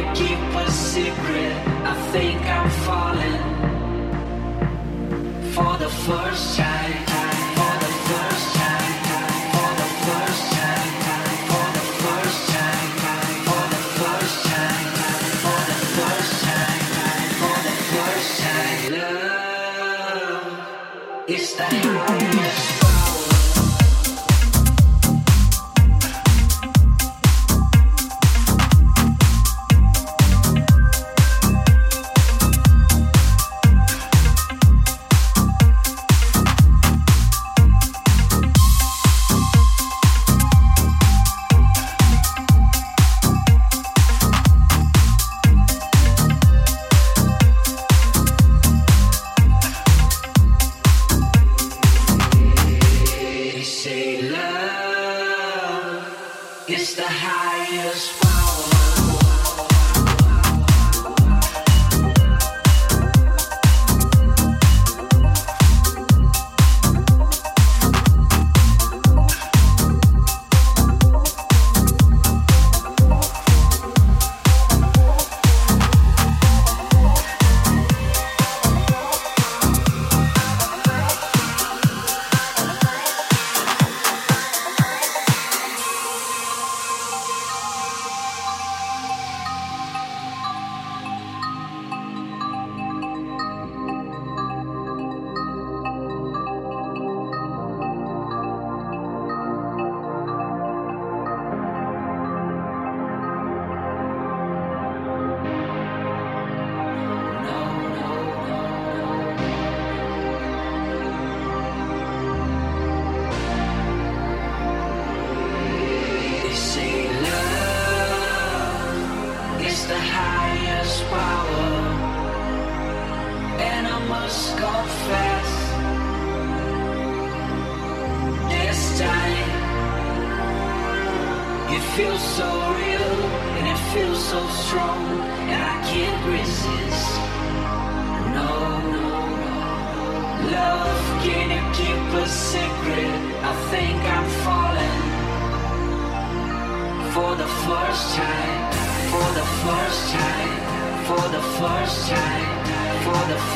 you keep a secret. I think I'm falling for the first time.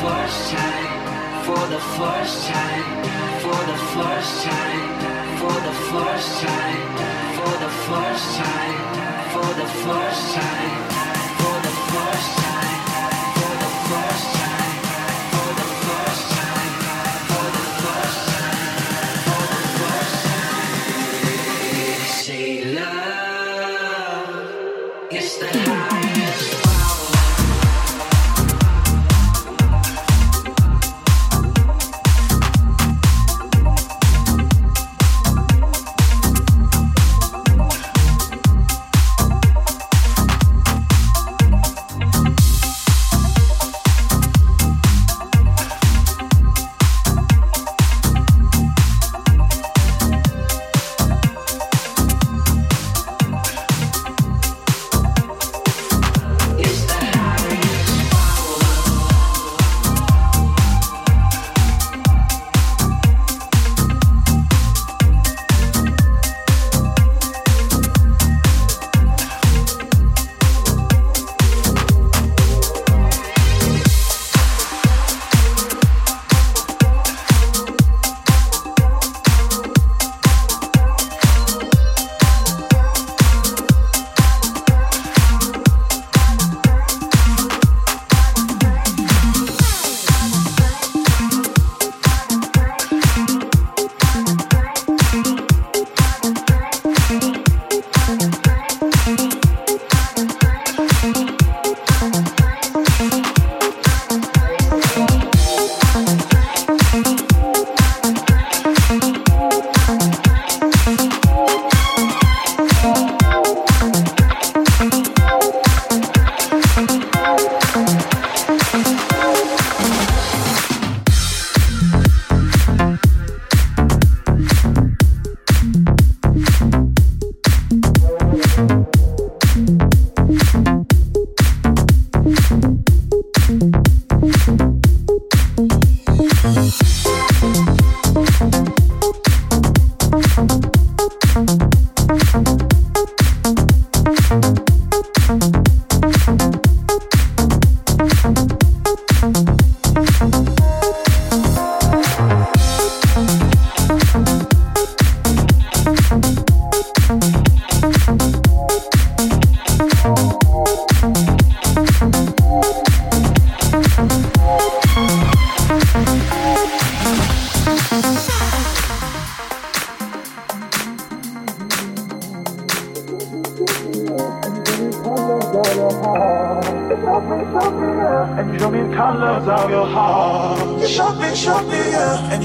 first time, for the first time, for the first time, for the first time, for the first time.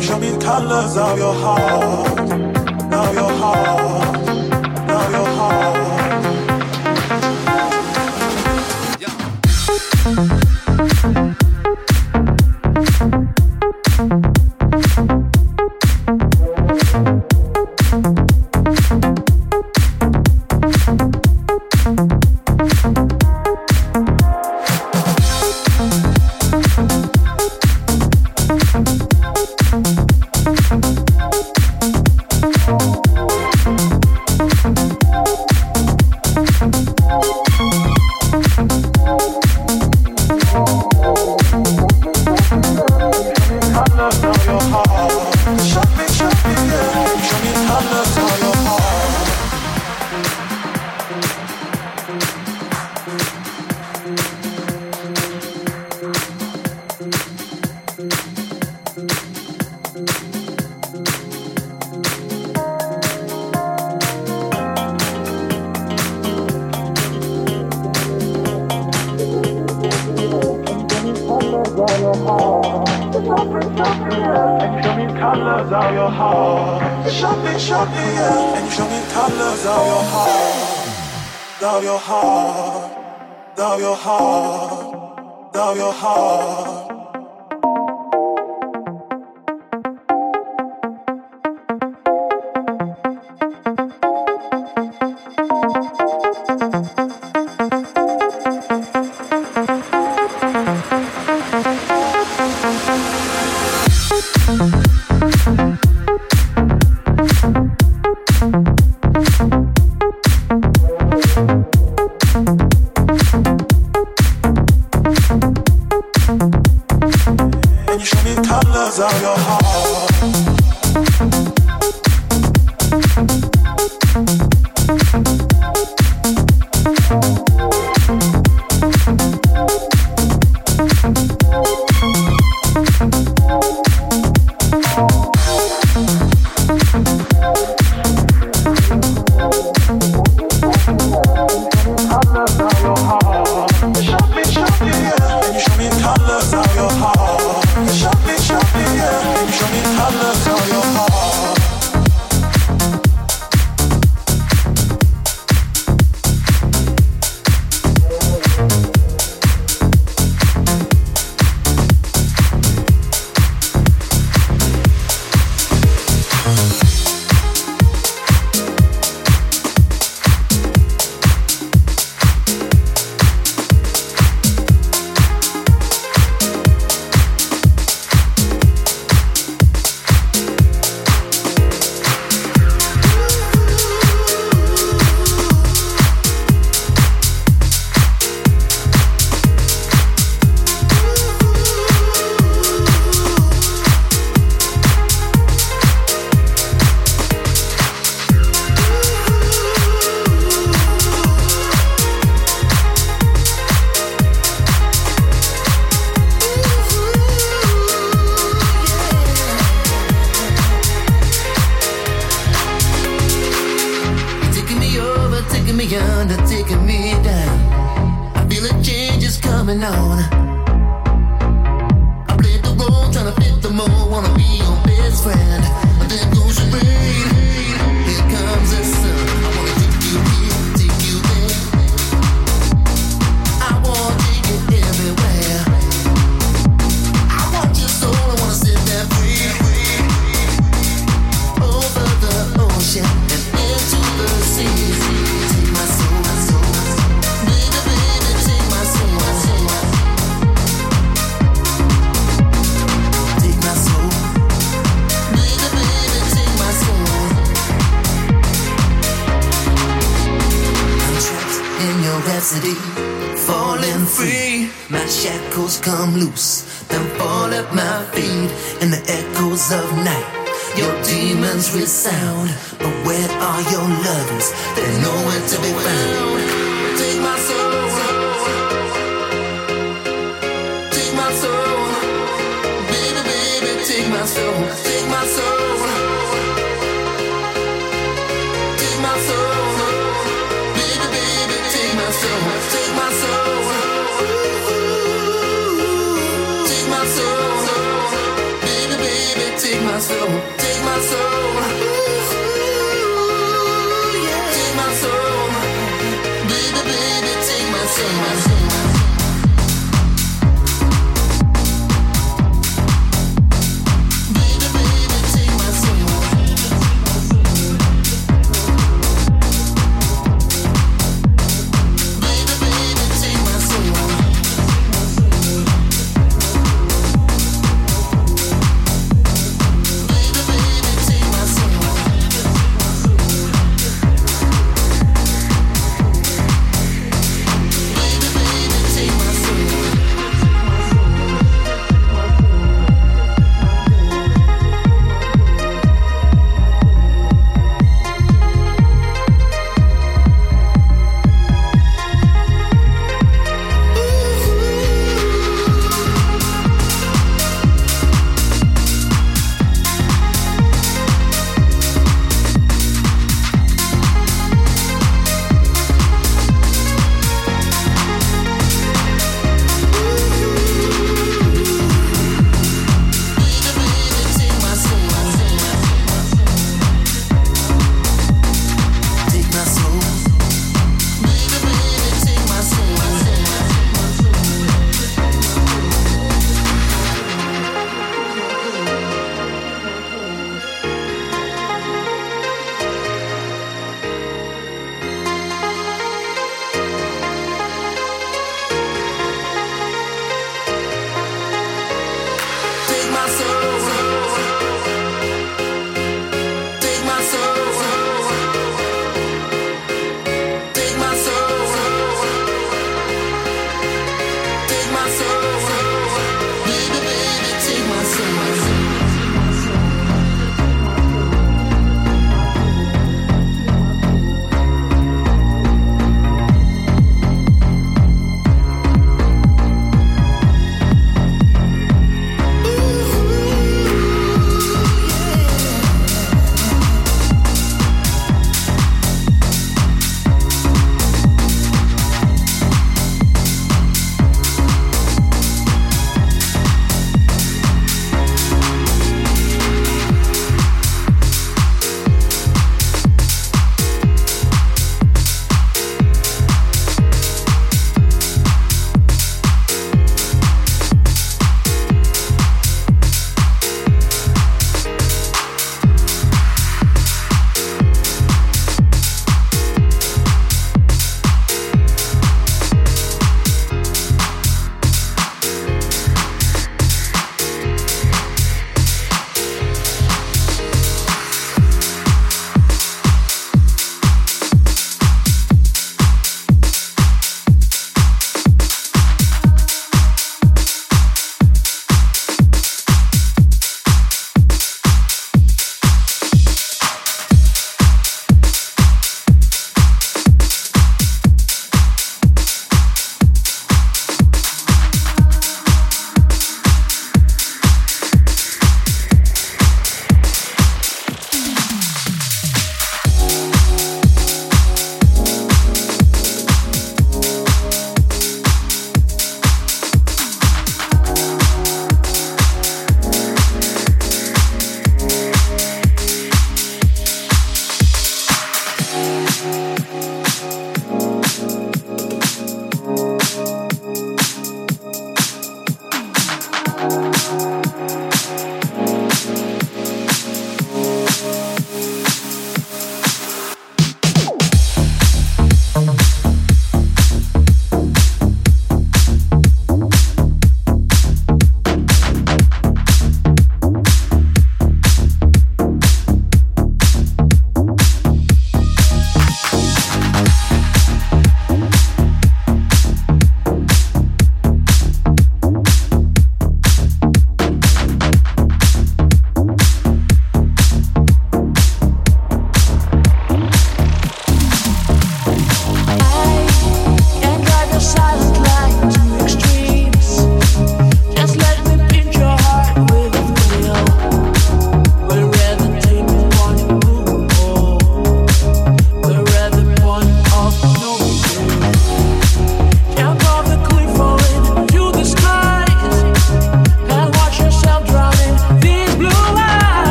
You show me the colors of your heart, of your heart, of your heart. Yeah. because of your heart.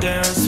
dance.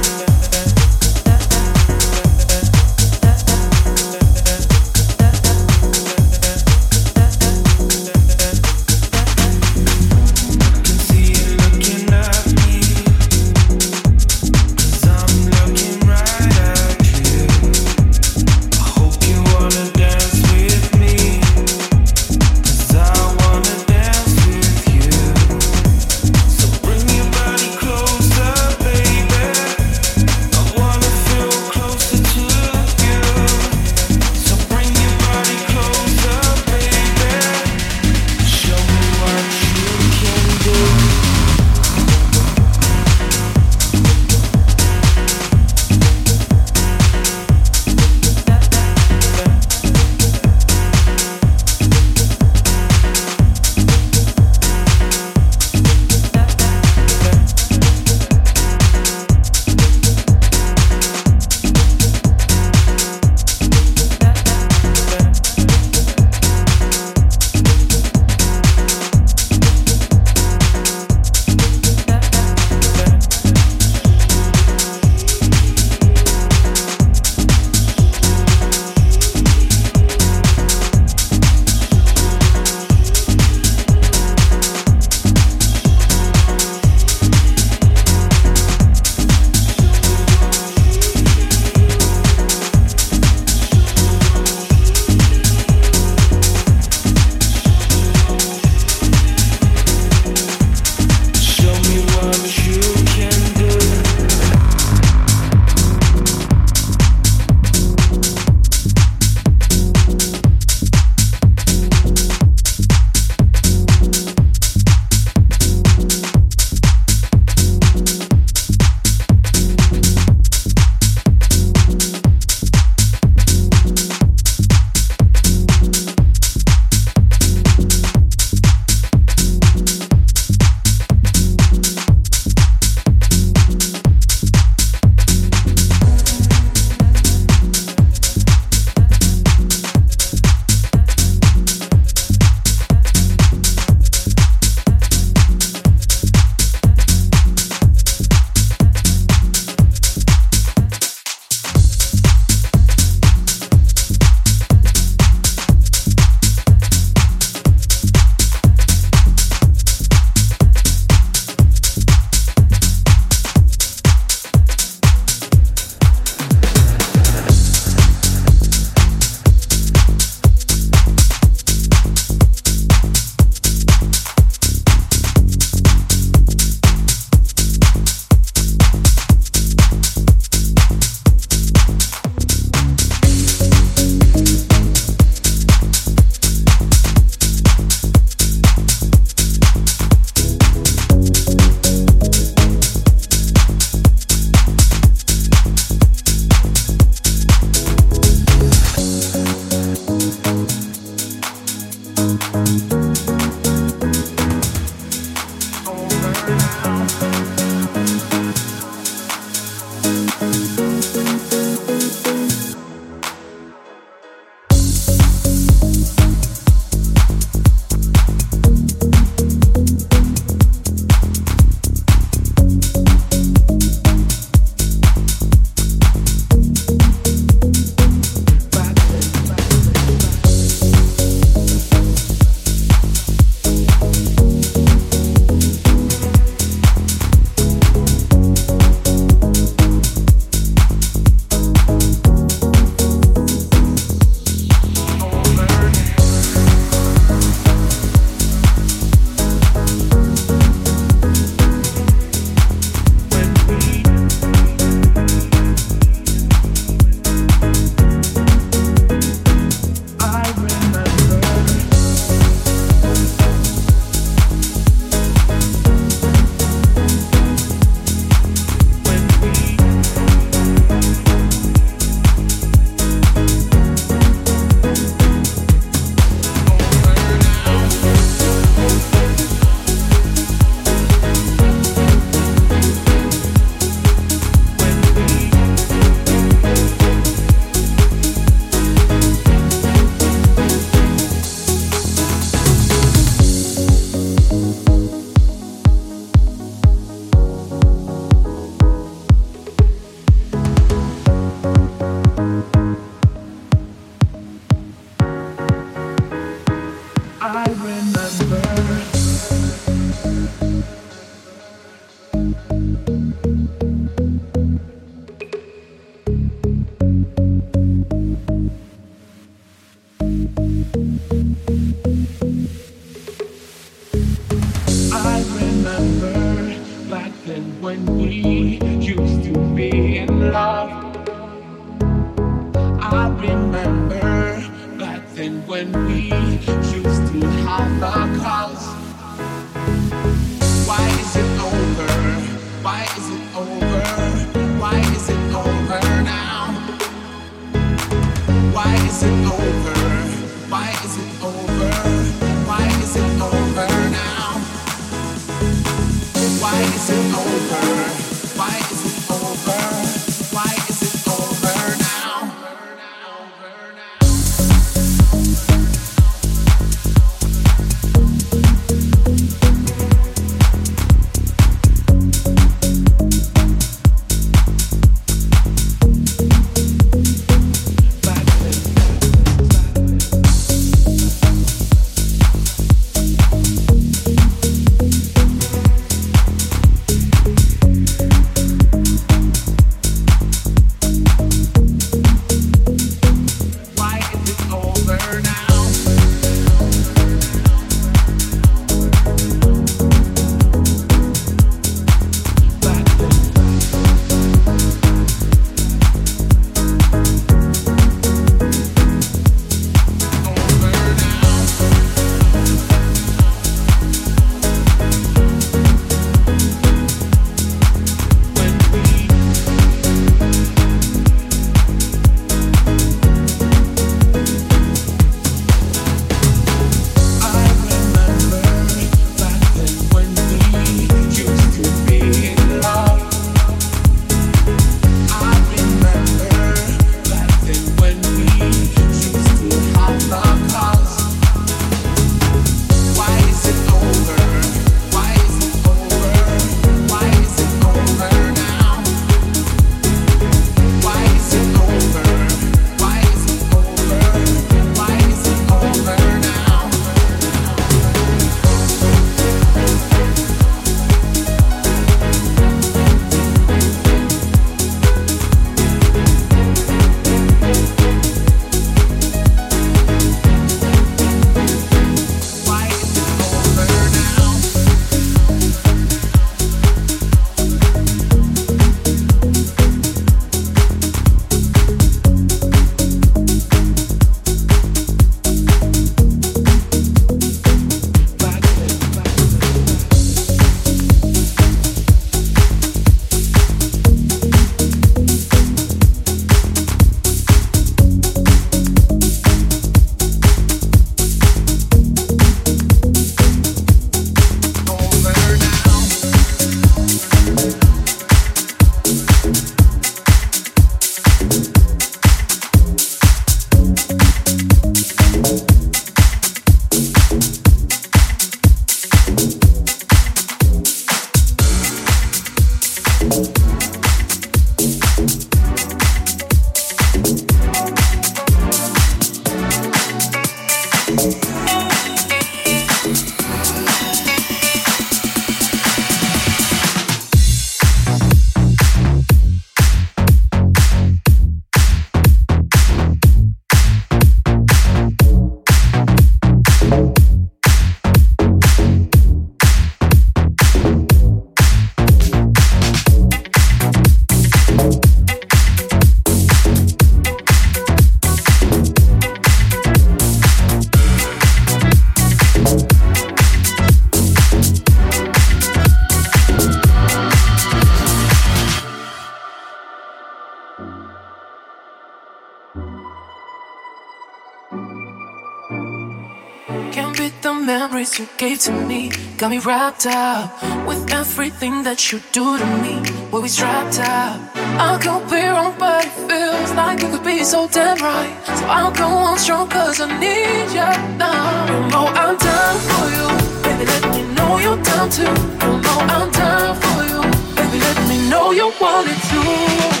Got me wrapped up with everything that you do to me. When we strapped up, I could be wrong, but it feels like it could be so damn right. So I'll go on strong, cause I need you now. You know I'm down for you. Baby, let me know you're down too. You know I'm down for you. Baby, let me know you want it too.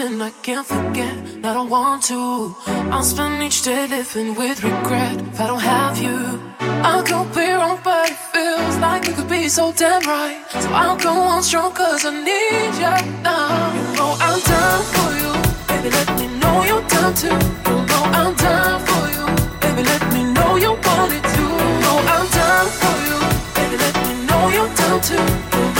Something I can't forget. I don't want to. I'll spend each day living with regret if I don't have you. I'll go be wrong, but it feels like you could be so damn right. So I'll go on strong, cause I need you now. You know I'm down for you. Baby, let me know you're down too. You know I'm down for you. Baby, let me know you want it too. You know I'm down for you. Baby, let me know you're down too.